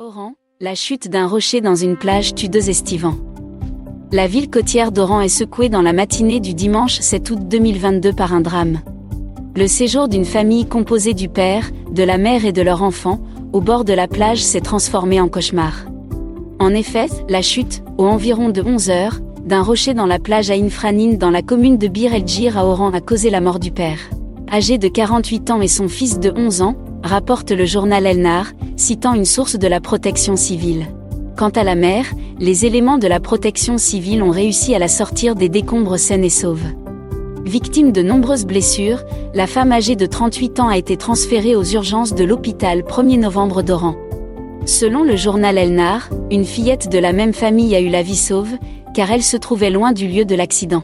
Oran, la chute d'un rocher dans une plage tue deux estivants. La ville côtière d'Oran est secouée dans la matinée du dimanche 7 août 2022 par un drame. Le séjour d'une famille composée du père, de la mère et de leur enfant, au bord de la plage s'est transformé en cauchemar. En effet, la chute, aux environs de 11 heures, d'un rocher dans la plage à Infranine dans la commune de Bir el-Jir à Oran a causé la mort du père. Âgé de 48 ans et son fils de 11 ans, rapporte le journal El Nar, citant une source de la protection civile. Quant à la mère, les éléments de la protection civile ont réussi à la sortir des décombres saines et sauves. Victime de nombreuses blessures, la femme âgée de 38 ans a été transférée aux urgences de l'hôpital 1er novembre d'Oran. Selon le journal El Nar, une fillette de la même famille a eu la vie sauve, car elle se trouvait loin du lieu de l'accident.